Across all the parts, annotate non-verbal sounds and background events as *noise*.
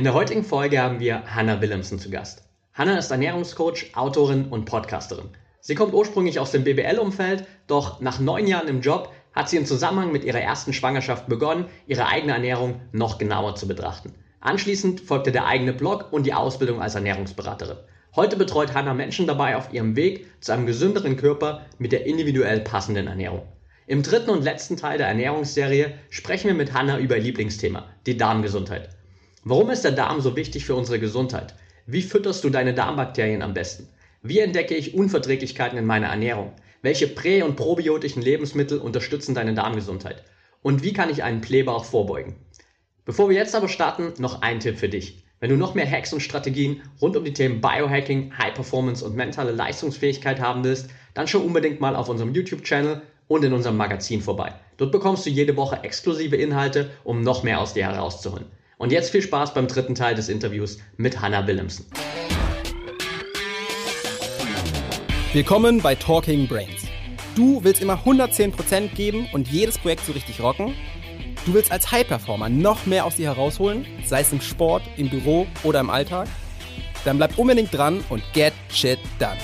In der heutigen Folge haben wir Hannah Willemsen zu Gast. Hannah ist Ernährungscoach, Autorin und Podcasterin. Sie kommt ursprünglich aus dem BWL-Umfeld, doch nach neun Jahren im Job hat sie im Zusammenhang mit ihrer ersten Schwangerschaft begonnen, ihre eigene Ernährung noch genauer zu betrachten. Anschließend folgte der eigene Blog und die Ausbildung als Ernährungsberaterin. Heute betreut Hannah Menschen dabei auf ihrem Weg zu einem gesünderen Körper mit der individuell passenden Ernährung. Im dritten und letzten Teil der Ernährungsserie sprechen wir mit Hannah über ihr Lieblingsthema, die Darmgesundheit. Warum ist der Darm so wichtig für unsere Gesundheit? Wie fütterst du deine Darmbakterien am besten? Wie entdecke ich Unverträglichkeiten in meiner Ernährung? Welche prä- und probiotischen Lebensmittel unterstützen deine Darmgesundheit? Und wie kann ich einen Blähbauch vorbeugen? Bevor wir jetzt aber starten, noch ein Tipp für dich. Wenn du noch mehr Hacks und Strategien rund um die Themen Biohacking, High Performance und mentale Leistungsfähigkeit haben willst, dann schau unbedingt mal auf unserem YouTube-Channel und in unserem Magazin vorbei. Dort bekommst du jede Woche exklusive Inhalte, um noch mehr aus dir herauszuholen. Und jetzt viel Spaß beim dritten Teil des Interviews mit Hannah Willemsen. Willkommen bei Talking Brains. Du willst immer 110% geben und jedes Projekt so richtig rocken? Du willst als High-Performer noch mehr aus dir herausholen, sei es im Sport, im Büro oder im Alltag? Dann bleib unbedingt dran und get shit done.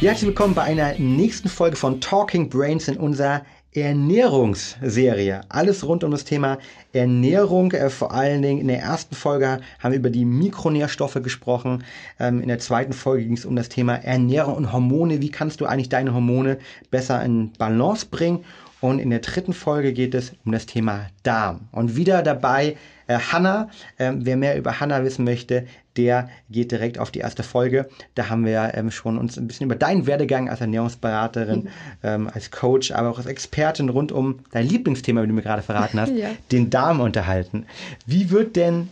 Herzlich willkommen bei einer nächsten Folge von Talking Brains in unserer Ernährungsserie. Alles rund um das Thema Ernährung. Äh, vor allen Dingen in der ersten Folge haben wir über die Mikronährstoffe gesprochen. Ähm, in der zweiten Folge ging es um das Thema Ernährung und Hormone. Wie kannst du eigentlich deine Hormone besser in Balance bringen? Und in der dritten Folge geht es um das Thema Darm. Und wieder dabei äh, Hanna. Ähm, wer mehr über Hanna wissen möchte, der geht direkt auf die erste Folge. Da haben wir ähm, schon uns ein bisschen über deinen Werdegang als Ernährungsberaterin, *laughs* ähm, als Coach, aber auch als Expertin rund um dein Lieblingsthema, wie du mir gerade verraten hast, *laughs* ja. den Darm unterhalten. Wie wird denn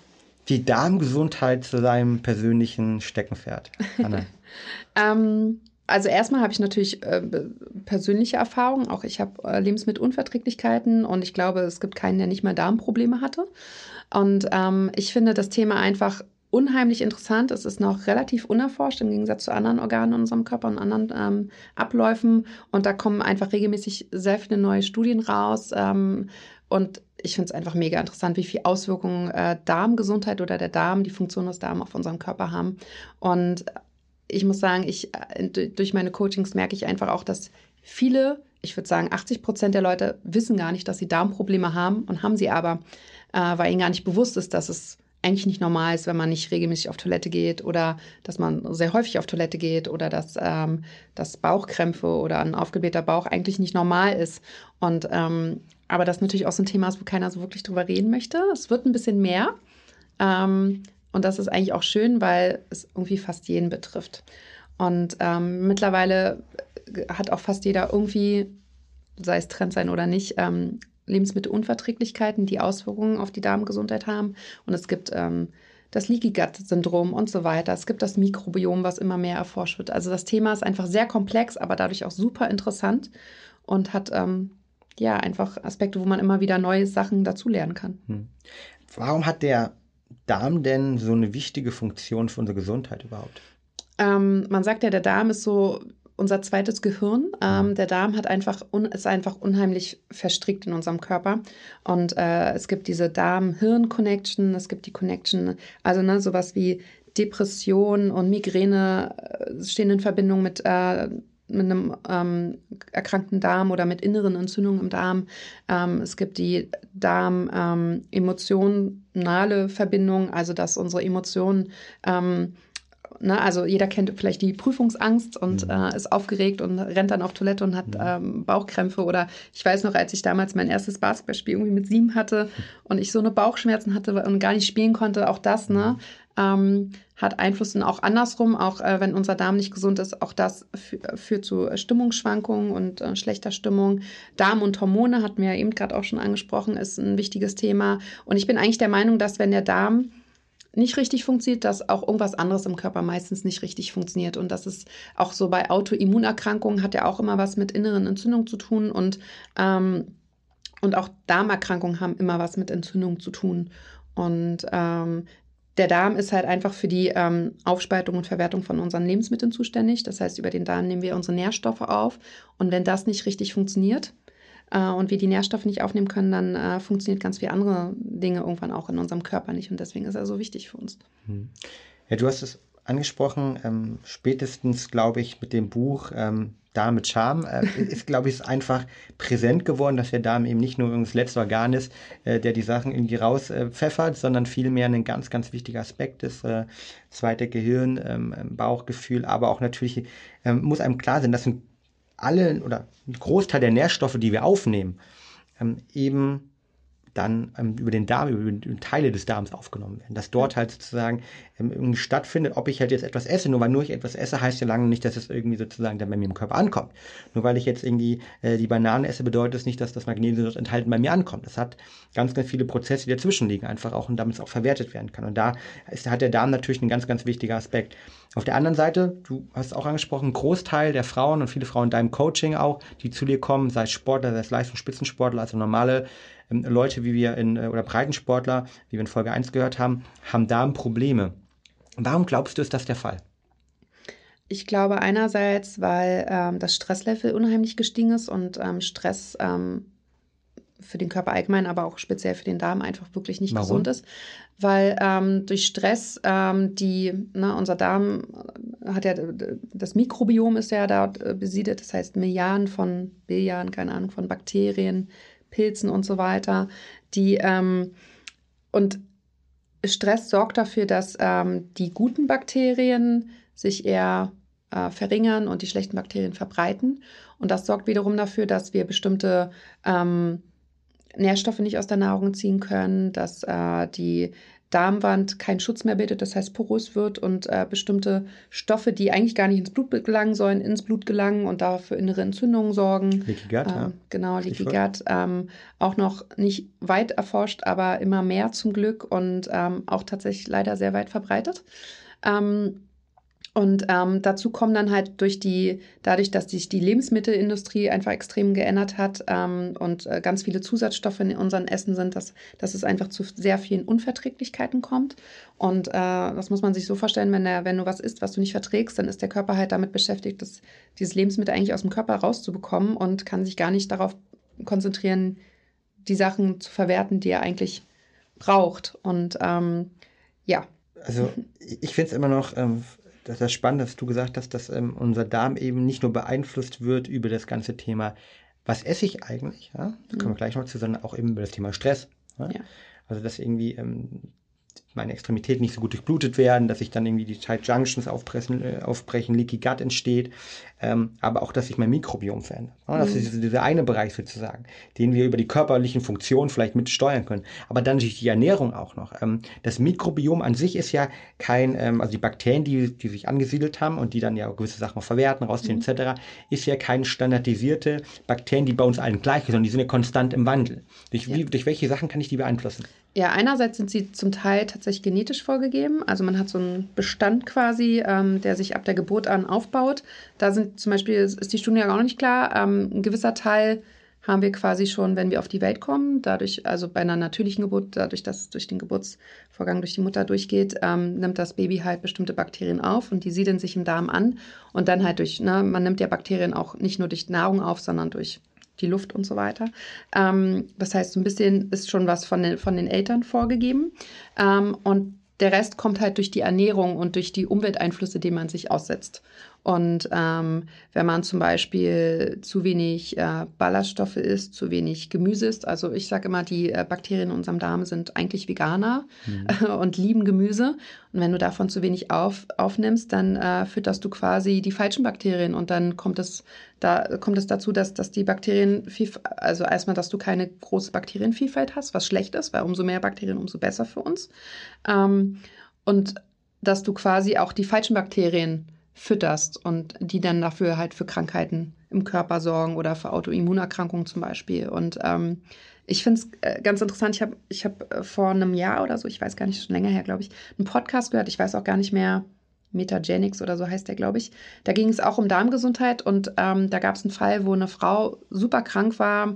die Darmgesundheit zu deinem persönlichen Steckenpferd, Hanna? *laughs* also erstmal habe ich natürlich äh, persönliche Erfahrungen. Auch ich habe äh, Lebensmittelunverträglichkeiten und ich glaube, es gibt keinen, der nicht mal Darmprobleme hatte. Und ähm, ich finde das Thema einfach unheimlich interessant. Es ist noch relativ unerforscht im Gegensatz zu anderen Organen in unserem Körper und anderen ähm, Abläufen. Und da kommen einfach regelmäßig sehr viele neue Studien raus. Ähm, und ich finde es einfach mega interessant, wie viel Auswirkungen äh, Darmgesundheit oder der Darm, die Funktion des Darms auf unserem Körper haben. Und ich muss sagen, ich, äh, durch meine Coachings merke ich einfach auch, dass viele, ich würde sagen 80 Prozent der Leute wissen gar nicht, dass sie Darmprobleme haben und haben sie aber, äh, weil ihnen gar nicht bewusst ist, dass es eigentlich nicht normal ist, wenn man nicht regelmäßig auf Toilette geht oder dass man sehr häufig auf Toilette geht oder dass, ähm, dass Bauchkrämpfe oder ein aufgeblähter Bauch eigentlich nicht normal ist. Und ähm, aber das natürlich auch so ein Thema ist, wo keiner so wirklich drüber reden möchte. Es wird ein bisschen mehr. Ähm, und das ist eigentlich auch schön, weil es irgendwie fast jeden betrifft. Und ähm, mittlerweile hat auch fast jeder irgendwie, sei es Trend sein oder nicht, ähm, Lebensmittelunverträglichkeiten, die Auswirkungen auf die Darmgesundheit haben. Und es gibt ähm, das Leaky Gut Syndrom und so weiter. Es gibt das Mikrobiom, was immer mehr erforscht wird. Also das Thema ist einfach sehr komplex, aber dadurch auch super interessant und hat ähm, ja einfach Aspekte, wo man immer wieder neue Sachen dazulernen kann. Hm. Warum hat der Darm denn so eine wichtige Funktion für unsere Gesundheit überhaupt? Ähm, man sagt ja, der Darm ist so unser zweites Gehirn. Ähm, mhm. der Darm hat einfach ist einfach unheimlich verstrickt in unserem Körper. Und äh, es gibt diese Darm-Hirn-Connection, es gibt die Connection, also ne, sowas wie Depression und Migräne äh, stehen in Verbindung mit äh, mit einem ähm, erkrankten Darm oder mit inneren Entzündungen im Darm. Ähm, es gibt die Darm-emotionale ähm, Verbindung, also dass unsere Emotionen ähm, Ne, also jeder kennt vielleicht die Prüfungsangst und mhm. äh, ist aufgeregt und rennt dann auf Toilette und hat mhm. ähm, Bauchkrämpfe. Oder ich weiß noch, als ich damals mein erstes Basketballspiel irgendwie mit sieben hatte und ich so eine Bauchschmerzen hatte und gar nicht spielen konnte, auch das, ne? Mhm ähm, hat Einfluss und auch andersrum, auch äh, wenn unser Darm nicht gesund ist, auch das führt zu Stimmungsschwankungen und äh, schlechter Stimmung. Darm und Hormone hatten wir ja eben gerade auch schon angesprochen, ist ein wichtiges Thema. Und ich bin eigentlich der Meinung, dass wenn der Darm nicht richtig funktioniert, dass auch irgendwas anderes im Körper meistens nicht richtig funktioniert. Und das ist auch so bei Autoimmunerkrankungen hat ja auch immer was mit inneren Entzündungen zu tun und ähm, und auch Darmerkrankungen haben immer was mit Entzündungen zu tun. Und ähm, der Darm ist halt einfach für die ähm, Aufspaltung und Verwertung von unseren Lebensmitteln zuständig. Das heißt, über den Darm nehmen wir unsere Nährstoffe auf. Und wenn das nicht richtig funktioniert äh, und wir die Nährstoffe nicht aufnehmen können, dann äh, funktioniert ganz viele andere Dinge irgendwann auch in unserem Körper nicht. Und deswegen ist er so wichtig für uns. Hm. Ja, du hast es angesprochen, ähm, spätestens, glaube ich, mit dem Buch ähm, Darm mit Charme, äh, *laughs* ist, glaube ich, einfach präsent geworden, dass der Darm eben nicht nur das letzte Organ ist, äh, der die Sachen irgendwie rauspfeffert, äh, sondern vielmehr ein ganz, ganz wichtiger Aspekt ist. Äh, zweite Gehirn, ähm, Bauchgefühl, aber auch natürlich ähm, muss einem klar sein, dass alle oder ein Großteil der Nährstoffe, die wir aufnehmen, ähm, eben dann ähm, über den Darm, über Teile des Darms aufgenommen werden. Dass dort halt sozusagen ähm, irgendwie stattfindet, ob ich halt jetzt etwas esse. Nur weil nur ich etwas esse, heißt ja lange nicht, dass es irgendwie sozusagen dann bei mir im Körper ankommt. Nur weil ich jetzt irgendwie äh, die Banane esse, bedeutet es das nicht, dass das Magnesium dort enthalten bei mir ankommt. Das hat ganz, ganz viele Prozesse, die dazwischen liegen, einfach auch und damit es auch verwertet werden kann. Und da ist, hat der Darm natürlich einen ganz, ganz wichtiger Aspekt. Auf der anderen Seite, du hast auch angesprochen, ein Großteil der Frauen und viele Frauen in deinem Coaching auch, die zu dir kommen, sei es Sportler, sei es Leistungsspitzensportler, also normale Leute, wie wir in, äh, oder Breitensportler, wie wir in Folge 1 gehört haben, haben Darmprobleme. Warum glaubst du, ist das der Fall? Ich glaube einerseits, weil ähm, das Stresslevel unheimlich gestiegen ist und ähm, Stress ähm, für den Körper allgemein, aber auch speziell für den Darm einfach wirklich nicht Warum? gesund ist. Weil ähm, durch Stress ähm, die, ne, unser Darm hat ja, das Mikrobiom ist ja dort äh, besiedelt, das heißt Milliarden von, Billiarden, keine Ahnung, von Bakterien, Pilzen und so weiter, die ähm, und Stress sorgt dafür, dass ähm, die guten Bakterien sich eher äh, verringern und die schlechten Bakterien verbreiten. Und das sorgt wiederum dafür, dass wir bestimmte ähm, Nährstoffe nicht aus der Nahrung ziehen können, dass äh, die Darmwand keinen Schutz mehr bildet, das heißt porös wird und äh, bestimmte Stoffe, die eigentlich gar nicht ins Blut gelangen sollen, ins Blut gelangen und dafür innere Entzündungen sorgen. Leaky Gut, ähm, ja. Genau, Leaky Gut. Ähm, auch noch nicht weit erforscht, aber immer mehr zum Glück und ähm, auch tatsächlich leider sehr weit verbreitet. Ähm, und ähm, dazu kommen dann halt durch die, dadurch, dass sich die Lebensmittelindustrie einfach extrem geändert hat ähm, und äh, ganz viele Zusatzstoffe in unseren Essen sind, dass, dass es einfach zu sehr vielen Unverträglichkeiten kommt. Und äh, das muss man sich so vorstellen, wenn, der, wenn du was isst, was du nicht verträgst, dann ist der Körper halt damit beschäftigt, das, dieses Lebensmittel eigentlich aus dem Körper rauszubekommen und kann sich gar nicht darauf konzentrieren, die Sachen zu verwerten, die er eigentlich braucht. Und ähm, ja. Also ich finde es immer noch ähm, das ist spannend, dass du gesagt hast, dass ähm, unser Darm eben nicht nur beeinflusst wird über das ganze Thema, was esse ich eigentlich, ja? da kommen wir mhm. gleich noch zu, sondern auch eben über das Thema Stress. Ja? Ja. Also dass irgendwie ähm, meine Extremitäten nicht so gut durchblutet werden, dass sich dann irgendwie die Tight Junctions aufbrechen, äh, aufbrechen Leaky Gut entsteht, ähm, aber auch, dass sich mein Mikrobiom verändert. Ja, das mhm. ist dieser eine Bereich sozusagen, den wir über die körperlichen Funktionen vielleicht mitsteuern können. Aber dann durch die Ernährung auch noch. Ähm, das Mikrobiom an sich ist ja kein, ähm, also die Bakterien, die, die sich angesiedelt haben und die dann ja gewisse Sachen verwerten, rausziehen mhm. etc., ist ja keine standardisierte Bakterien, die bei uns allen gleich sind, sondern die sind ja konstant im Wandel. Durch, ja. wie, durch welche Sachen kann ich die beeinflussen? Ja, einerseits sind sie zum Teil tatsächlich genetisch vorgegeben. Also man hat so einen Bestand quasi, ähm, der sich ab der Geburt an aufbaut. Da sind zum Beispiel, ist die Studie ja auch noch nicht klar, ähm, ein gewisser Teil haben wir quasi schon, wenn wir auf die Welt kommen, dadurch, also bei einer natürlichen Geburt, dadurch, dass es durch den Geburtsvorgang durch die Mutter durchgeht, ähm, nimmt das Baby halt bestimmte Bakterien auf und die siedeln sich im Darm an. Und dann halt durch, ne, man nimmt ja Bakterien auch nicht nur durch Nahrung auf, sondern durch die Luft und so weiter. Ähm, das heißt, so ein bisschen ist schon was von den, von den Eltern vorgegeben. Ähm, und der Rest kommt halt durch die Ernährung und durch die Umwelteinflüsse, denen man sich aussetzt. Und ähm, wenn man zum Beispiel zu wenig äh, Ballaststoffe isst, zu wenig Gemüse isst, also ich sage immer, die äh, Bakterien in unserem Darm sind eigentlich Veganer mhm. *laughs* und lieben Gemüse. Und wenn du davon zu wenig auf, aufnimmst, dann äh, fütterst du quasi die falschen Bakterien und dann kommt es, da, kommt es dazu, dass, dass die Bakterien, also erstmal, dass du keine große Bakterienvielfalt hast, was schlecht ist, weil umso mehr Bakterien, umso besser für uns. Ähm, und dass du quasi auch die falschen Bakterien fütterst und die dann dafür halt für Krankheiten im Körper sorgen oder für Autoimmunerkrankungen zum Beispiel. Und ähm, ich finde es äh, ganz interessant. Ich habe ich hab äh, vor einem Jahr oder so, ich weiß gar nicht, schon länger her, glaube ich, einen Podcast gehört. Ich weiß auch gar nicht mehr, Metagenics oder so heißt der, glaube ich. Da ging es auch um Darmgesundheit und ähm, da gab es einen Fall, wo eine Frau super krank war,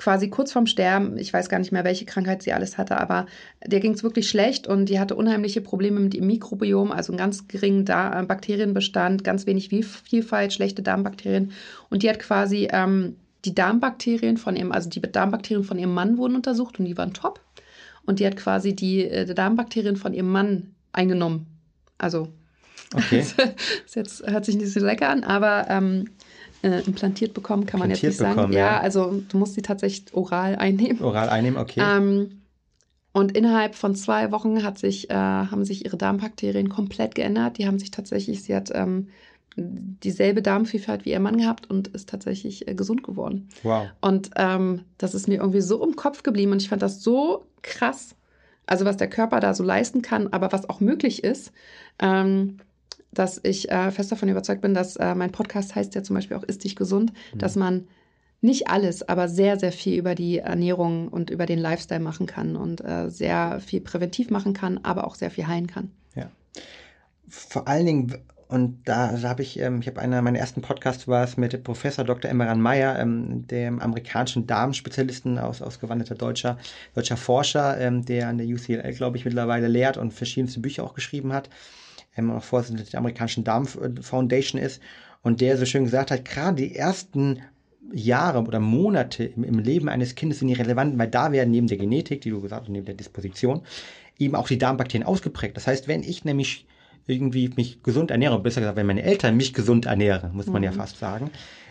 quasi kurz vorm Sterben. Ich weiß gar nicht mehr, welche Krankheit sie alles hatte, aber der ging es wirklich schlecht und die hatte unheimliche Probleme mit dem Mikrobiom, also einen ganz geringen da Bakterienbestand, ganz wenig Vielfalt, schlechte Darmbakterien. Und die hat quasi ähm, die Darmbakterien von ihrem, also die Darmbakterien von ihrem Mann wurden untersucht und die waren top. Und die hat quasi die äh, Darmbakterien von ihrem Mann eingenommen. Also, okay. *laughs* das jetzt, hört sich nicht so lecker an, aber ähm, äh, implantiert bekommen, kann man jetzt nicht sagen. Ja, ja, also du musst sie tatsächlich oral einnehmen. Oral einnehmen, okay. Ähm, und innerhalb von zwei Wochen hat sich, äh, haben sich ihre Darmbakterien komplett geändert. Die haben sich tatsächlich, sie hat ähm, dieselbe Darmvielfalt wie ihr Mann gehabt und ist tatsächlich äh, gesund geworden. Wow. Und ähm, das ist mir irgendwie so im Kopf geblieben und ich fand das so krass. Also was der Körper da so leisten kann, aber was auch möglich ist. Ähm, dass ich äh, fest davon überzeugt bin, dass äh, mein Podcast heißt ja zum Beispiel auch Ist dich gesund, mhm. dass man nicht alles, aber sehr, sehr viel über die Ernährung und über den Lifestyle machen kann und äh, sehr viel präventiv machen kann, aber auch sehr viel heilen kann. Ja. Vor allen Dingen, und da, habe ich, ähm, ich habe einer meiner ersten Podcasts war es mit Professor Dr. Emmeran Meyer, ähm, dem amerikanischen Darmspezialisten aus ausgewanderter deutscher, deutscher Forscher, ähm, der an der UCLA, glaube ich, mittlerweile lehrt und verschiedenste Bücher auch geschrieben hat ähm, auch Vorsitzender der amerikanischen Darm Foundation ist und der so schön gesagt hat, gerade die ersten Jahre oder Monate im, im, Leben eines Kindes sind irrelevant, weil da werden neben der Genetik, die du gesagt hast, neben der Disposition, eben auch die Darmbakterien ausgeprägt. Das heißt, wenn ich nämlich irgendwie mich gesund ernähre, besser gesagt, wenn meine Eltern mich gesund ernähren, muss man mhm. ja fast sagen,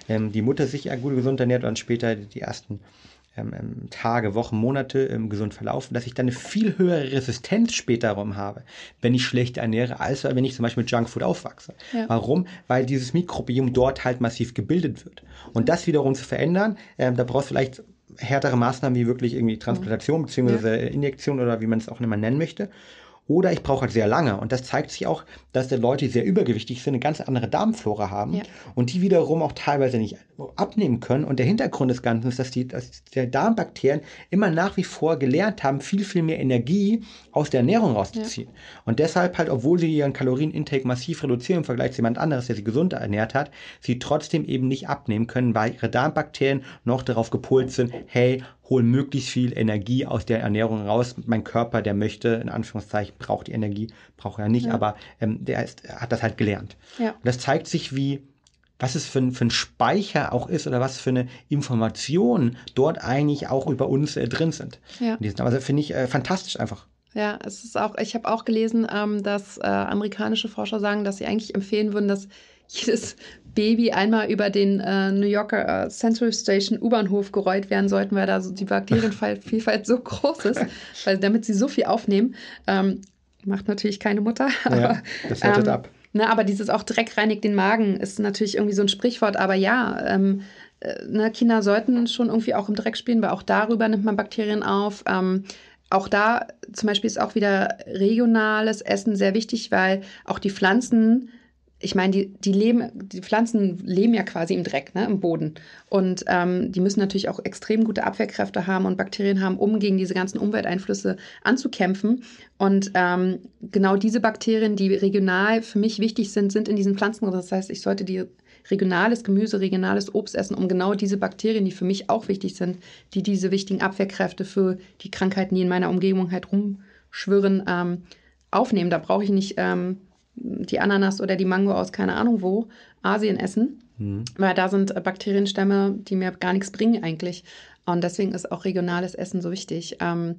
ähm, die Mutter sich ja gut gesund ernährt und später die ersten Tage, Wochen, Monate ähm, gesund verlaufen, dass ich dann eine viel höhere Resistenz später rum habe, wenn ich schlecht ernähre, als wenn ich zum Beispiel mit Junkfood aufwachse. Ja. Warum? Weil dieses Mikrobiom dort halt massiv gebildet wird. Und das wiederum zu verändern, ähm, da brauchst du vielleicht härtere Maßnahmen wie wirklich irgendwie Transplantation bzw. Ja. Injektion oder wie man es auch immer nennen möchte. Oder ich brauche halt sehr lange. Und das zeigt sich auch, dass die Leute, die sehr übergewichtig sind, eine ganz andere Darmflora haben ja. und die wiederum auch teilweise nicht abnehmen können. Und der Hintergrund des Ganzen ist, dass die, dass die Darmbakterien immer nach wie vor gelernt haben, viel, viel mehr Energie aus der Ernährung rauszuziehen. Ja. Und deshalb halt, obwohl sie ihren Kalorienintake massiv reduzieren im Vergleich zu jemand anderes, der sie gesund ernährt hat, sie trotzdem eben nicht abnehmen können, weil ihre Darmbakterien noch darauf gepolt sind, hey, hol möglichst viel Energie aus der Ernährung raus. Mein Körper, der möchte, in Anführungszeichen, braucht die Energie, braucht er nicht, ja. aber ähm, der ist, hat das halt gelernt. Ja. Und das zeigt sich, wie, was es für ein, für ein Speicher auch ist oder was für eine Information dort eigentlich auch über uns äh, drin sind. Ja. Also finde ich äh, fantastisch einfach. Ja, es ist auch, ich habe auch gelesen, ähm, dass äh, amerikanische Forscher sagen, dass sie eigentlich empfehlen würden, dass jedes Baby einmal über den äh, New Yorker äh, Central Station U-Bahnhof gerollt werden sollten, weil da so die Bakterienvielfalt *laughs* so groß ist, weil damit sie so viel aufnehmen. Ähm, macht natürlich keine Mutter. *laughs* Aber, ja, das härtet ähm, ab. Ne, aber dieses auch Dreck reinigt den Magen ist natürlich irgendwie so ein Sprichwort. Aber ja, ähm, äh, ne, Kinder sollten schon irgendwie auch im Dreck spielen, weil auch darüber nimmt man Bakterien auf. Ähm, auch da zum Beispiel ist auch wieder regionales Essen sehr wichtig, weil auch die Pflanzen ich meine, die, die leben, die Pflanzen leben ja quasi im Dreck, ne, im Boden. Und ähm, die müssen natürlich auch extrem gute Abwehrkräfte haben und Bakterien haben, um gegen diese ganzen Umwelteinflüsse anzukämpfen. Und ähm, genau diese Bakterien, die regional für mich wichtig sind, sind in diesen Pflanzen. Das heißt, ich sollte die regionales Gemüse, regionales Obst essen, um genau diese Bakterien, die für mich auch wichtig sind, die diese wichtigen Abwehrkräfte für die Krankheiten, die in meiner Umgebung halt rumschwirren, ähm, aufnehmen. Da brauche ich nicht ähm, die Ananas oder die Mango aus keine Ahnung wo, Asien essen. Mhm. Weil da sind Bakterienstämme, die mir gar nichts bringen eigentlich. Und deswegen ist auch regionales Essen so wichtig. Ähm,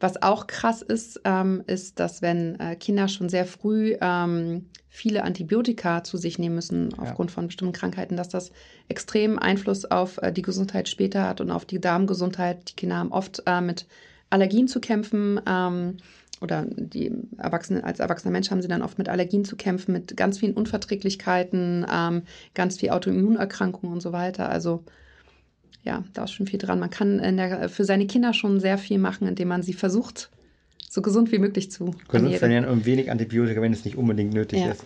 was auch krass ist, ähm, ist, dass wenn äh, Kinder schon sehr früh ähm, viele Antibiotika zu sich nehmen müssen aufgrund ja. von bestimmten Krankheiten, dass das extrem Einfluss auf äh, die Gesundheit später hat und auf die Darmgesundheit. Die Kinder haben oft äh, mit Allergien zu kämpfen. Ähm, oder die Erwachsenen, als erwachsener Mensch haben sie dann oft mit Allergien zu kämpfen, mit ganz vielen Unverträglichkeiten, ähm, ganz viel Autoimmunerkrankungen und so weiter. Also ja, da ist schon viel dran. Man kann der, für seine Kinder schon sehr viel machen, indem man sie versucht, so gesund wie möglich zu ernähren und wenig Antibiotika, wenn es nicht unbedingt nötig ja. ist.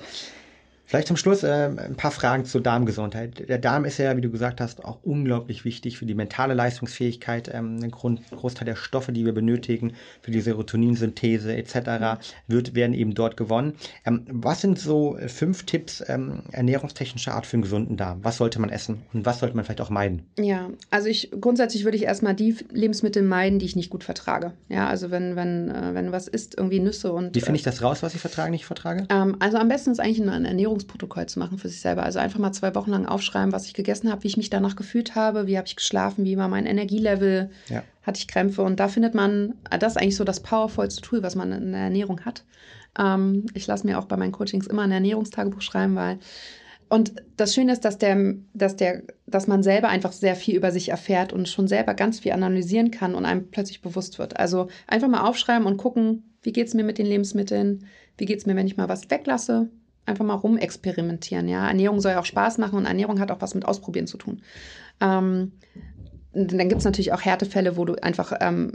Vielleicht zum Schluss äh, ein paar Fragen zur Darmgesundheit. Der Darm ist ja, wie du gesagt hast, auch unglaublich wichtig für die mentale Leistungsfähigkeit. Ähm, ein Grund, Großteil der Stoffe, die wir benötigen für die Serotoninsynthese etc., wird, werden eben dort gewonnen. Ähm, was sind so fünf Tipps ähm, ernährungstechnischer Art für einen gesunden Darm? Was sollte man essen und was sollte man vielleicht auch meiden? Ja, also ich grundsätzlich würde ich erstmal die Lebensmittel meiden, die ich nicht gut vertrage. Ja, also wenn, wenn, äh, wenn was isst, irgendwie Nüsse und. Wie finde ich das raus, was ich vertrage, nicht vertrage? Ähm, also am besten ist eigentlich ein Ernährungsprotokoll zu machen für sich selber. Also einfach mal zwei Wochen lang aufschreiben, was ich gegessen habe, wie ich mich danach gefühlt habe, wie habe ich geschlafen, wie war mein Energielevel, ja. hatte ich Krämpfe. Und da findet man, das ist eigentlich so das powervollste Tool, was man in der Ernährung hat. Ähm, ich lasse mir auch bei meinen Coachings immer ein Ernährungstagebuch schreiben, weil und das Schöne ist, dass, der, dass, der, dass man selber einfach sehr viel über sich erfährt und schon selber ganz viel analysieren kann und einem plötzlich bewusst wird. Also einfach mal aufschreiben und gucken, wie geht es mir mit den Lebensmitteln, wie geht es mir, wenn ich mal was weglasse. Einfach mal rumexperimentieren. Ja? Ernährung soll ja auch Spaß machen und Ernährung hat auch was mit Ausprobieren zu tun. Ähm, dann gibt es natürlich auch Härtefälle, wo du einfach ähm,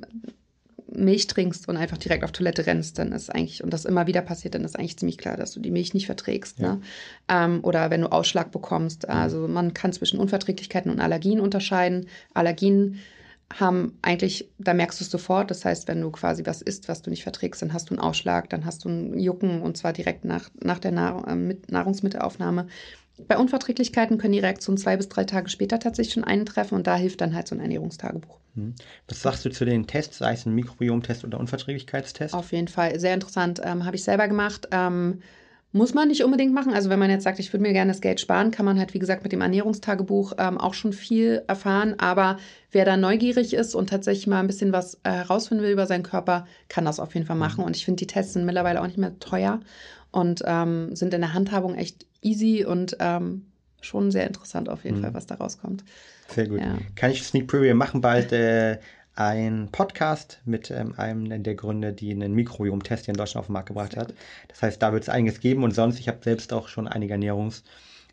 Milch trinkst und einfach direkt auf Toilette rennst, dann ist eigentlich, und das immer wieder passiert, dann ist eigentlich ziemlich klar, dass du die Milch nicht verträgst. Ja. Ne? Ähm, oder wenn du Ausschlag bekommst. Mhm. Also man kann zwischen Unverträglichkeiten und Allergien unterscheiden. Allergien haben eigentlich, da merkst du es sofort. Das heißt, wenn du quasi was isst, was du nicht verträgst, dann hast du einen Ausschlag, dann hast du ein Jucken und zwar direkt nach, nach der Nahr äh, Nahrungsmittelaufnahme. Bei Unverträglichkeiten können die Reaktionen zwei bis drei Tage später tatsächlich schon eintreffen und da hilft dann halt so ein Ernährungstagebuch. Hm. Was sagst du zu den Tests, sei es ein Mikrobiomtest oder Unverträglichkeitstest? Auf jeden Fall, sehr interessant. Ähm, Habe ich selber gemacht. Ähm, muss man nicht unbedingt machen. Also wenn man jetzt sagt, ich würde mir gerne das Geld sparen, kann man halt, wie gesagt, mit dem Ernährungstagebuch ähm, auch schon viel erfahren. Aber wer da neugierig ist und tatsächlich mal ein bisschen was äh, herausfinden will über seinen Körper, kann das auf jeden Fall machen. Mhm. Und ich finde, die Tests sind mittlerweile auch nicht mehr teuer und ähm, sind in der Handhabung echt easy und ähm, schon sehr interessant auf jeden mhm. Fall, was da rauskommt. Sehr gut. Ja. Kann ich Sneak Preview machen bald äh, ein Podcast mit ähm, einem der Gründer, die einen Mikrobiom-Test hier in Deutschland auf den Markt gebracht hat. Das heißt, da wird es einiges geben und sonst, ich habe selbst auch schon einige Ernährungs-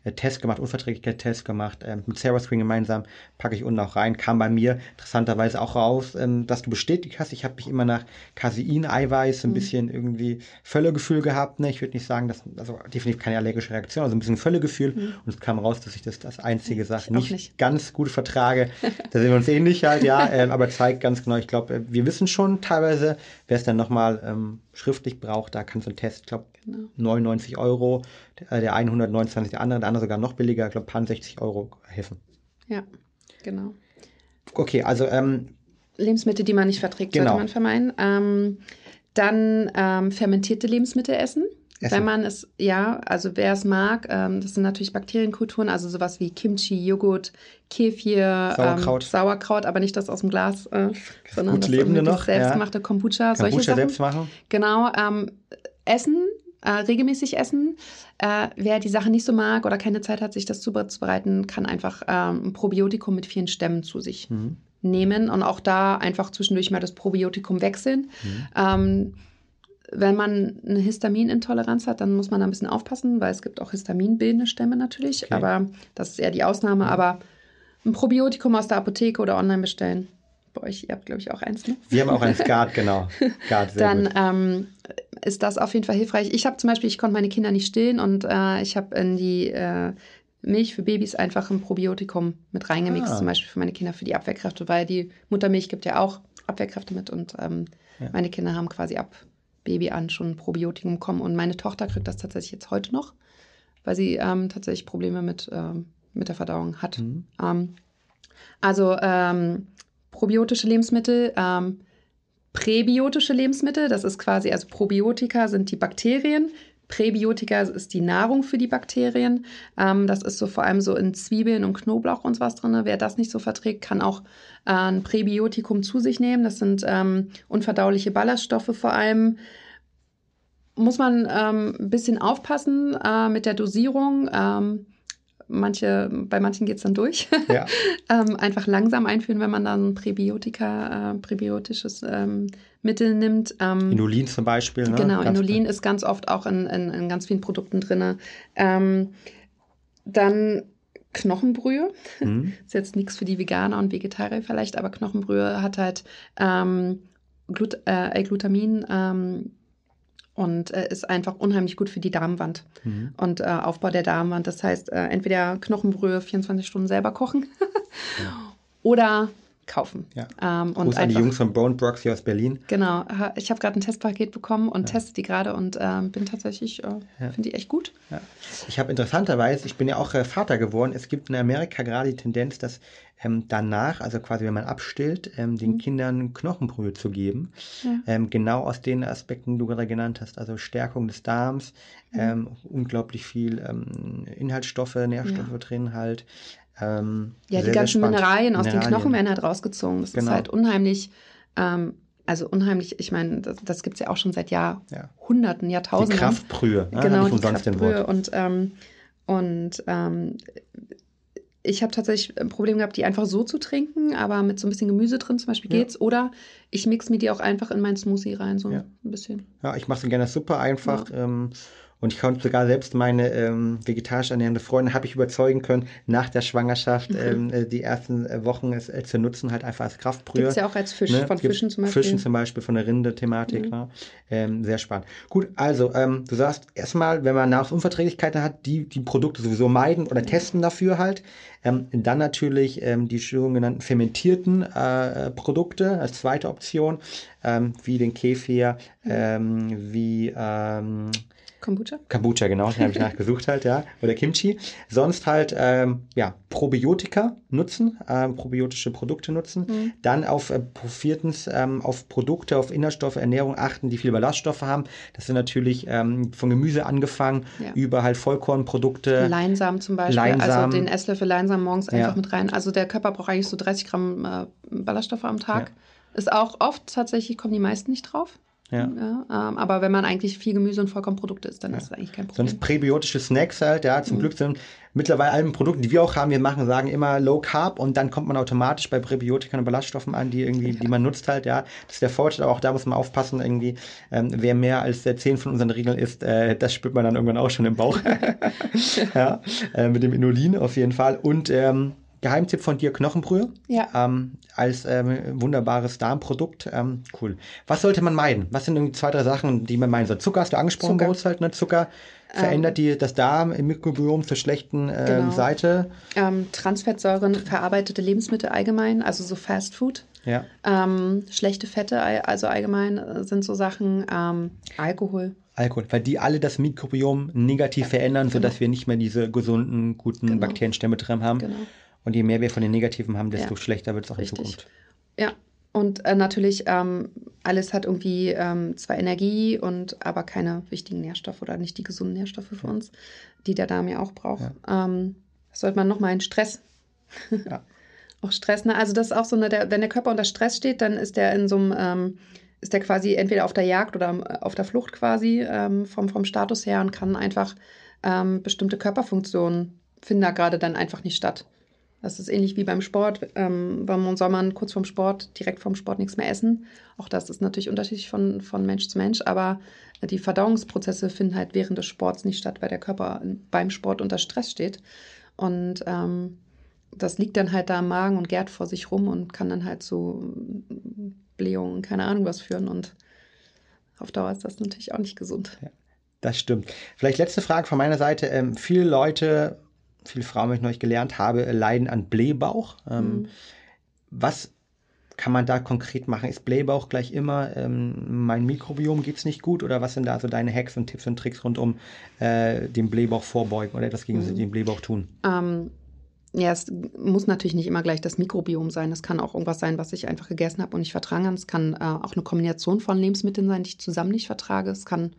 äh, Test gemacht, Unverträglichkeitstest gemacht, äh, mit Sarah Spring gemeinsam, packe ich unten auch rein, kam bei mir interessanterweise auch raus, ähm, dass du bestätigt hast, ich habe mich immer nach Casein, Eiweiß, ein mhm. bisschen irgendwie Völlegefühl gehabt, ne? ich würde nicht sagen, dass, also definitiv keine allergische Reaktion, also ein bisschen Völlegefühl mhm. und es kam raus, dass ich das das einzige Sache nicht, nicht, ganz gut vertrage, *laughs* da sind wir uns ähnlich halt, ja, ähm, aber zeigt ganz genau, ich glaube, äh, wir wissen schon teilweise, wer es dann nochmal ähm, schriftlich braucht, da kann so ein Test, ich glaube, genau. 99 Euro, der, der eine 129, der andere, der andere sogar noch billiger, ich glaube, paar 60 Euro helfen. Ja, genau. Okay, also ähm, Lebensmittel, die man nicht verträgt, genau. sollte man vermeiden. Ähm, dann ähm, fermentierte Lebensmittel essen. Essen. Wenn man es, ja, also wer es mag, ähm, das sind natürlich Bakterienkulturen, also sowas wie Kimchi, Joghurt, Kefir, Sauerkraut, ähm, Sauerkraut aber nicht das aus dem Glas, äh, sondern das noch, selbstgemachte ja. Kombucha, Kombucha solche Sachen. selbst machen. Genau, ähm, Essen, äh, regelmäßig essen. Äh, wer die Sache nicht so mag oder keine Zeit hat, sich das zuzubereiten, kann einfach ähm, ein Probiotikum mit vielen Stämmen zu sich mhm. nehmen und auch da einfach zwischendurch mal das Probiotikum wechseln. Mhm. Wenn man eine Histaminintoleranz hat, dann muss man da ein bisschen aufpassen, weil es gibt auch histaminbildende Stämme natürlich, okay. aber das ist eher die Ausnahme. Aber ein Probiotikum aus der Apotheke oder online bestellen. Bei euch, ihr habt, glaube ich, auch eins, ne? Wir haben auch eins *laughs* Guard, genau. Guard, sehr Dann ähm, ist das auf jeden Fall hilfreich. Ich habe zum Beispiel, ich konnte meine Kinder nicht stillen und äh, ich habe in die äh, Milch für Babys einfach ein Probiotikum mit reingemixt, ah. zum Beispiel für meine Kinder für die Abwehrkräfte, weil die Muttermilch gibt ja auch Abwehrkräfte mit und ähm, ja. meine Kinder haben quasi ab Baby an schon ein Probiotikum bekommen. Und meine Tochter kriegt das tatsächlich jetzt heute noch, weil sie ähm, tatsächlich Probleme mit, ähm, mit der Verdauung hat. Mhm. Ähm, also ähm, probiotische Lebensmittel, ähm, präbiotische Lebensmittel, das ist quasi, also Probiotika sind die Bakterien, Präbiotika ist die Nahrung für die Bakterien. Ähm, das ist so vor allem so in Zwiebeln und Knoblauch und was drin. Wer das nicht so verträgt, kann auch äh, ein Präbiotikum zu sich nehmen. Das sind ähm, unverdauliche Ballaststoffe vor allem. Muss man ähm, ein bisschen aufpassen äh, mit der Dosierung. Manche, bei manchen geht es dann durch. Ja. *laughs* ähm, einfach langsam einführen, wenn man dann Präbiotika, äh, präbiotisches ähm, Mittel nimmt. Ähm, Inulin zum Beispiel. Ne? Genau, ganz Inulin ist ganz oft auch in, in, in ganz vielen Produkten drin. Ähm, dann Knochenbrühe. Mhm. *laughs* ist jetzt nichts für die Veganer und Vegetarier vielleicht, aber Knochenbrühe hat halt ähm, Glut äh, Glutamin, ähm, und äh, ist einfach unheimlich gut für die Darmwand mhm. und äh, Aufbau der Darmwand. Das heißt, äh, entweder Knochenbrühe 24 Stunden selber kochen ja. *laughs* oder kaufen. Ja. Ähm, und Gruß an die Jungs von Bone Brocks hier aus Berlin. Genau, ich habe gerade ein Testpaket bekommen und ja. teste die gerade und ähm, bin tatsächlich, äh, ja. finde die echt gut. Ja. Ich habe interessanterweise, ich bin ja auch äh, Vater geworden, es gibt in Amerika gerade die Tendenz, dass ähm, danach, also quasi wenn man abstillt, ähm, den mhm. Kindern Knochenbrühe zu geben. Ähm, genau aus den Aspekten, die du gerade genannt hast, also Stärkung des Darms, mhm. Ähm, unglaublich viel ähm, Inhaltsstoffe, Nährstoffe drin halt. Ähm, ja, die ganzen Mineralien aus Mineralien. den Knochen werden halt rausgezogen. Das genau. ist halt unheimlich, ähm, also unheimlich, ich meine, das, das gibt es ja auch schon seit Jahrhunderten, ja. Jahrtausenden. Die Kraftbrühe, ne? genau, die Kraftbrühe. Und, ähm, und ähm, ich habe tatsächlich ein Problem gehabt, die einfach so zu trinken, aber mit so ein bisschen Gemüse drin zum Beispiel ja. geht's. Oder ich mix mir die auch einfach in meinen Smoothie rein, so ja. ein bisschen. Ja, ich mache sie gerne super einfach. Ja. Und ich konnte sogar selbst meine ähm, vegetarisch ernährende Freundin, habe ich überzeugen können, nach der Schwangerschaft mhm. ähm, äh, die ersten äh, Wochen es äh, zu nutzen, halt einfach als Kraftbrühe. Gibt es ja auch als Fisch, ne? von Fischen zum Beispiel. Fischen zum Beispiel, von der Rinde-Thematik. Mhm. Ne? Ähm, sehr spannend. Gut, also ähm, du sagst erstmal, wenn man Nahrungsunverträglichkeiten hat, die die Produkte sowieso meiden oder testen dafür halt. Ähm, dann natürlich ähm, die sogenannten fermentierten äh, Produkte als zweite Option, ähm, wie den Kefir, mhm. ähm, wie ähm, Kombucha? Kombucha, genau, den habe ich nachgesucht halt, ja. Oder Kimchi. Sonst halt, ähm, ja, Probiotika nutzen, ähm, probiotische Produkte nutzen. Mhm. Dann auf äh, viertens ähm, auf Produkte, auf Inhaltsstoffe, Ernährung achten, die viel Ballaststoffe haben. Das sind natürlich ähm, von Gemüse angefangen, ja. über halt Vollkornprodukte. Leinsamen zum Beispiel. Leinsamen. Also den Esslöffel Leinsamen morgens einfach ja. mit rein. Also der Körper braucht eigentlich so 30 Gramm äh, Ballaststoffe am Tag. Ja. Ist auch oft tatsächlich, kommen die meisten nicht drauf. Ja. ja ähm, aber wenn man eigentlich viel Gemüse und Vollkornprodukte isst, dann ja. ist das eigentlich kein Problem. Sonst präbiotische Snacks halt, ja, zum mhm. Glück sind mittlerweile alle Produkte, die wir auch haben, wir machen, sagen immer Low Carb und dann kommt man automatisch bei Präbiotika und Ballaststoffen an, die irgendwie, ja. die man nutzt halt, ja. Das ist der Vorteil, aber auch da muss man aufpassen, irgendwie, ähm, wer mehr als der 10 von unseren Regeln isst, äh, das spürt man dann irgendwann auch schon im Bauch. *laughs* *laughs* ja, äh, mit dem Inulin auf jeden Fall. Und ähm, Geheimtipp von dir, Knochenbrühe. Ja. Ähm, als ähm, wunderbares Darmprodukt. Ähm, cool. Was sollte man meiden? Was sind irgendwie zwei, drei Sachen, die man meiden soll? Zucker hast du angesprochen, Zucker. halt, ne? Zucker verändert ähm, die, das Darm im Mikrobiom zur schlechten äh, genau. Seite. Ähm, Transfettsäuren, verarbeitete Lebensmittel allgemein, also so Fast Food. Ja. Ähm, schlechte Fette, also allgemein äh, sind so Sachen, Alkohol. Alkohol, weil die alle das Mikrobiom negativ ja, verändern, genau. sodass wir nicht mehr diese gesunden, guten genau. Bakterienstämme drin haben. Genau. Und je mehr wir von den Negativen haben, desto ja. schlechter wird es auch Richtig. in Zukunft. Ja, und äh, natürlich, ähm, alles hat irgendwie ähm, zwar Energie und aber keine wichtigen Nährstoffe oder nicht die gesunden Nährstoffe für uns, die der Darm ja auch braucht. Ja. Ähm, sollte man nochmal in Stress. Ja. *laughs* auch Stress, ne? Also das ist auch so eine, der, wenn der Körper unter Stress steht, dann ist der in so einem, ähm, ist der quasi entweder auf der Jagd oder auf der Flucht quasi ähm, vom, vom Status her und kann einfach ähm, bestimmte Körperfunktionen finden da gerade dann einfach nicht statt. Das ist ähnlich wie beim Sport. Ähm, soll man kurz vorm Sport, direkt vorm Sport nichts mehr essen. Auch das ist natürlich unterschiedlich von, von Mensch zu Mensch, aber die Verdauungsprozesse finden halt während des Sports nicht statt, weil der Körper beim Sport unter Stress steht. Und ähm, das liegt dann halt da im Magen und gärt vor sich rum und kann dann halt zu Blähungen, keine Ahnung was führen. Und auf Dauer ist das natürlich auch nicht gesund. Ja, das stimmt. Vielleicht letzte Frage von meiner Seite. Ähm, viele Leute viele Frauen, wenn ich neulich gelernt habe, leiden an Blähbauch. Ähm, mhm. Was kann man da konkret machen? Ist Blähbauch gleich immer, ähm, mein Mikrobiom geht es nicht gut? Oder was sind da so deine Hacks und Tipps und Tricks rund um äh, den Blähbauch vorbeugen oder etwas gegen mhm. den Blähbauch tun? Ähm, ja, es muss natürlich nicht immer gleich das Mikrobiom sein. Es kann auch irgendwas sein, was ich einfach gegessen habe und nicht vertragen kann. Es kann äh, auch eine Kombination von Lebensmitteln sein, die ich zusammen nicht vertrage. Es kann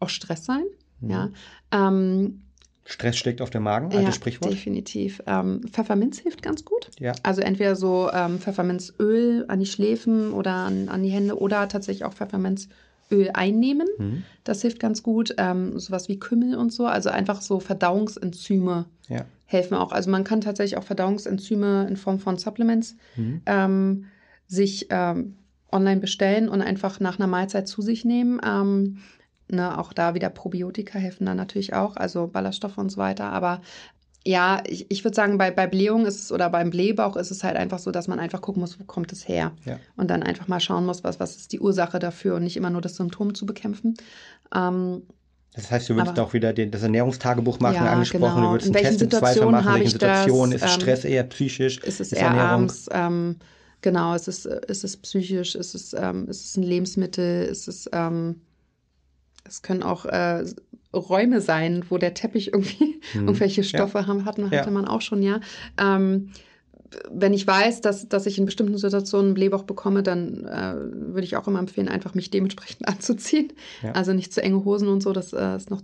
auch Stress sein. Mhm. Ja. Ähm, Stress steckt auf dem Magen, altes ja, Sprichwort. Definitiv. Ähm, Pfefferminz hilft ganz gut. Ja. Also entweder so ähm, Pfefferminzöl an die Schläfen oder an, an, die Hände oder tatsächlich auch Pfefferminzöl einnehmen. Mhm. Das hilft ganz gut. Ähm, sowas wie Kümmel und so. Also einfach so Verdauungsenzyme ja. helfen auch. Also man kann tatsächlich auch Verdauungsenzyme in Form von Supplements mhm. Ähm, sich ähm, online bestellen und einfach nach einer Mahlzeit zu sich nehmen. Ne, auch da wieder Probiotika helfen dann natürlich auch, also Ballaststoffe und so weiter. Aber ja, ich, ich würde sagen, bei, bei Blähung ist es oder beim Blähbauch ist es halt einfach so, dass man einfach gucken muss, wo kommt es her. Ja. Und dann einfach mal schauen muss, was, was ist die Ursache dafür und nicht immer nur das Symptom zu bekämpfen. Ähm, Das heißt, du würdest Aber- auch wieder den, das Ernährungstagebuch machen, Ja, angesprochen. genau. Du würdest In einen welchen Test im Zweifel Situationen machen. In welchen? Situationen ist Ähm, Stress eher psychisch? ist es ist eher Ernährung? abends? Ähm, genau, ist es, ist es psychisch? Ist es, ähm, ist es ein Lebensmittel? Ist es, ähm, es können auch äh, Räume sein, wo der Teppich *laughs* irgendwie irgendwelche Stoffe haben, hatten, hatte Mhm. Ja. man auch schon, ja. Ähm, wenn ich weiß, dass, dass ich in bestimmten Situationen einen Blähbauch bekomme, dann äh, würde ich auch immer empfehlen, einfach mich dementsprechend *laughs* anzuziehen. Ja. Also nicht zu enge Hosen und so, das äh, ist noch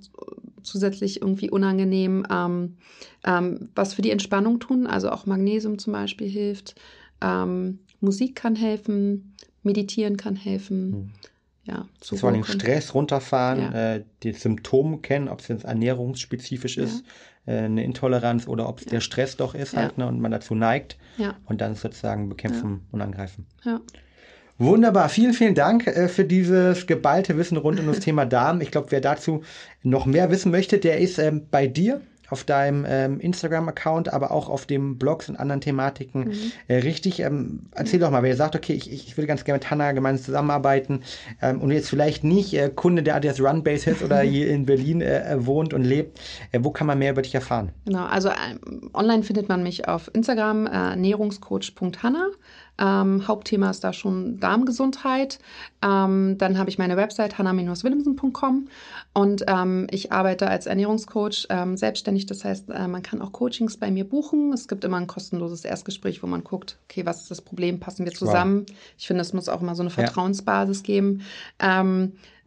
zusätzlich irgendwie unangenehm. Ähm, ähm, was für die Entspannung tun, also auch Magnesium zum Beispiel hilft. Ähm, Musik kann helfen, meditieren kann helfen. Ja, zur Vor allem. Stress runterfahren, Ja. äh, die Symptome kennen, ob es jetzt ernährungsspezifisch ist, äh, eine Intoleranz oder ob es der Stress doch ist Ja. halt, ne, und man dazu neigt Ja, und dann sozusagen bekämpfen und angreifen. ja. Wunderbar, vielen, vielen Dank äh, für dieses geballte Wissen rund um das *laughs* Thema Darm. Ich glaube, wer dazu noch mehr wissen möchte, der ist ähm, bei dir auf deinem ähm, Instagram-Account, aber auch auf dem Blogs und anderen Thematiken äh, richtig. Ähm, erzähl doch mal, wer sagt, okay, ich, ich würde ganz gerne mit Hannah gemeinsam zusammenarbeiten ähm, und jetzt vielleicht nicht äh, Kunde der Adidas Runbase ist oder *laughs* hier in Berlin äh, wohnt und lebt. Äh, wo kann man mehr über dich erfahren? Genau, also ähm, online findet man mich auf Instagram, äh, ernährungscoach.hanna. Ähm, Hauptthema ist da schon Darmgesundheit. Ähm, dann habe ich meine Website hanna-willemsen.com und ähm, ich arbeite als Ernährungscoach ähm, selbstständig. Das heißt, äh, man kann auch Coachings bei mir buchen. Es gibt immer ein kostenloses Erstgespräch, wo man guckt, okay, was ist das Problem, passen wir zusammen. Ich finde, es muss auch immer so eine Ja. Vertrauensbasis geben.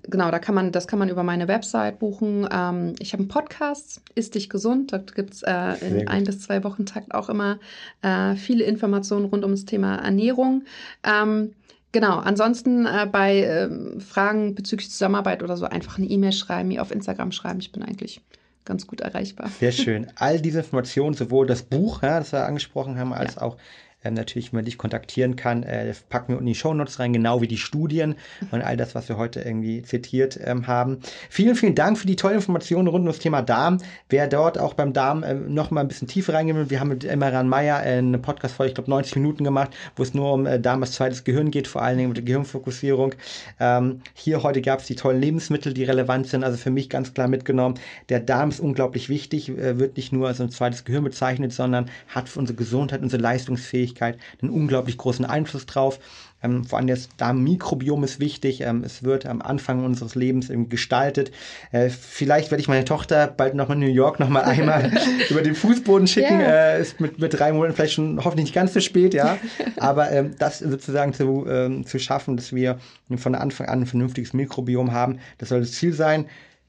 Genau, da kann man, das kann man über meine Website buchen. Ähm, ich habe einen Podcast, Ist dich gesund. Dort gibt es äh, in ein bis zwei Wochen Takt auch immer äh, viele Informationen rund um das Thema Ernährung. Ähm, genau, ansonsten äh, bei ähm, Fragen bezüglich Zusammenarbeit oder so einfach eine E-Mail schreiben, mir auf Instagram schreiben. Ich bin eigentlich ganz gut erreichbar. Sehr schön. All diese Informationen, sowohl das Buch, ja, das wir angesprochen haben, als auch ähm, natürlich, wenn man dich kontaktieren kann, äh, packen wir in die Shownotes rein, genau wie die Studien und all das, was wir heute irgendwie zitiert ähm, haben. Vielen, vielen Dank für die tollen Informationen rund um das Thema Darm. Wer dort auch beim Darm ähm, noch mal ein bisschen tiefer reingehen will, wir haben mit Emmeran Meyer äh, eine Podcast-Folge, ich glaube 90 Minuten gemacht, wo es nur um äh, Darm als zweites Gehirn geht, vor allen Dingen mit der Gehirnfokussierung. Ähm, hier heute gab es die tollen Lebensmittel, die relevant sind, also für mich ganz klar mitgenommen. Der Darm ist unglaublich wichtig, äh, wird nicht nur als ein zweites Gehirn bezeichnet, sondern hat für unsere Gesundheit, unsere Leistungsfähigkeit einen unglaublich großen Einfluss drauf. Ähm, vor allem das Darmmikrobiom ist wichtig. Ähm, es wird am Anfang unseres Lebens ähm, gestaltet. Äh, vielleicht werde ich meine Tochter bald nochmal in New York nochmal *laughs* einmal *laughs* über den Fußboden schicken. Ja. Äh, ist mit, mit drei Monaten vielleicht schon hoffentlich nicht ganz so spät, ja. *laughs* Aber ähm, das sozusagen zu, ähm, zu schaffen, dass wir von Anfang an ein vernünftiges Mikrobiom haben, das soll das Ziel sein.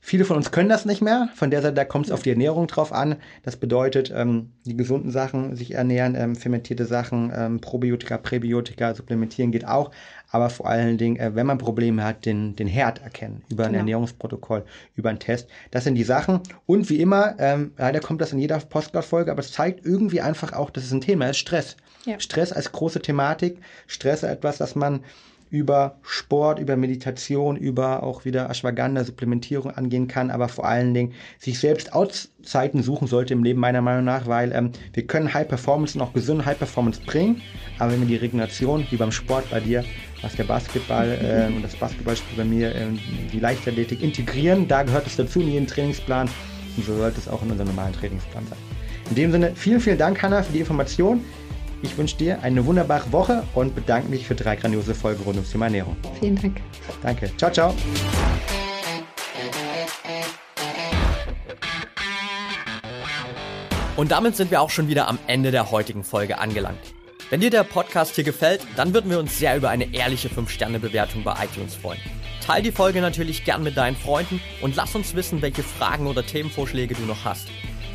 Viele von uns können das nicht mehr. Von der Seite, da kommt es auf die Ernährung drauf an. Das bedeutet, ähm, die gesunden Sachen sich ernähren, ähm, fermentierte Sachen, ähm, Probiotika, Präbiotika, supplementieren geht auch. Aber vor allen Dingen, äh, wenn man Probleme hat, den, den Herd erkennen. Über ein Genau. Ernährungsprotokoll, über einen Test. Das sind die Sachen. Und wie immer, ähm, leider kommt das in jeder Postcard-Folge, aber es zeigt irgendwie einfach auch, dass es ein Thema ist, Stress. Ja. Stress als große Thematik. Stress ist etwas, das man über Sport, über Meditation, über auch wieder Ashwagandha, Supplementierung angehen kann, aber vor allen Dingen sich selbst Auszeiten suchen sollte im Leben meiner Meinung nach, weil ähm, wir können High Performance und auch gesunde High Performance bringen, aber wenn wir die Regeneration, wie beim Sport bei dir, was der Basketball *laughs* ähm, und das Basketballspiel bei mir, ähm, die Leichtathletik integrieren, da gehört es dazu in jeden Trainingsplan und so sollte es auch in unserem normalen Trainingsplan sein. In dem Sinne, vielen, vielen Dank, Hanna, für die Information. Ich wünsche dir eine wunderbare Woche und bedanke mich für drei grandiose Folgen rund ums Thema Ernährung. Vielen Dank. Danke. Ciao, ciao. Und damit sind wir auch schon wieder am Ende der heutigen Folge angelangt. Wenn dir der Podcast hier gefällt, dann würden wir uns sehr über eine ehrliche 5-Sterne-Bewertung bei iTunes freuen. Teil die Folge natürlich gern mit deinen Freunden und lass uns wissen, welche Fragen oder Themenvorschläge du noch hast.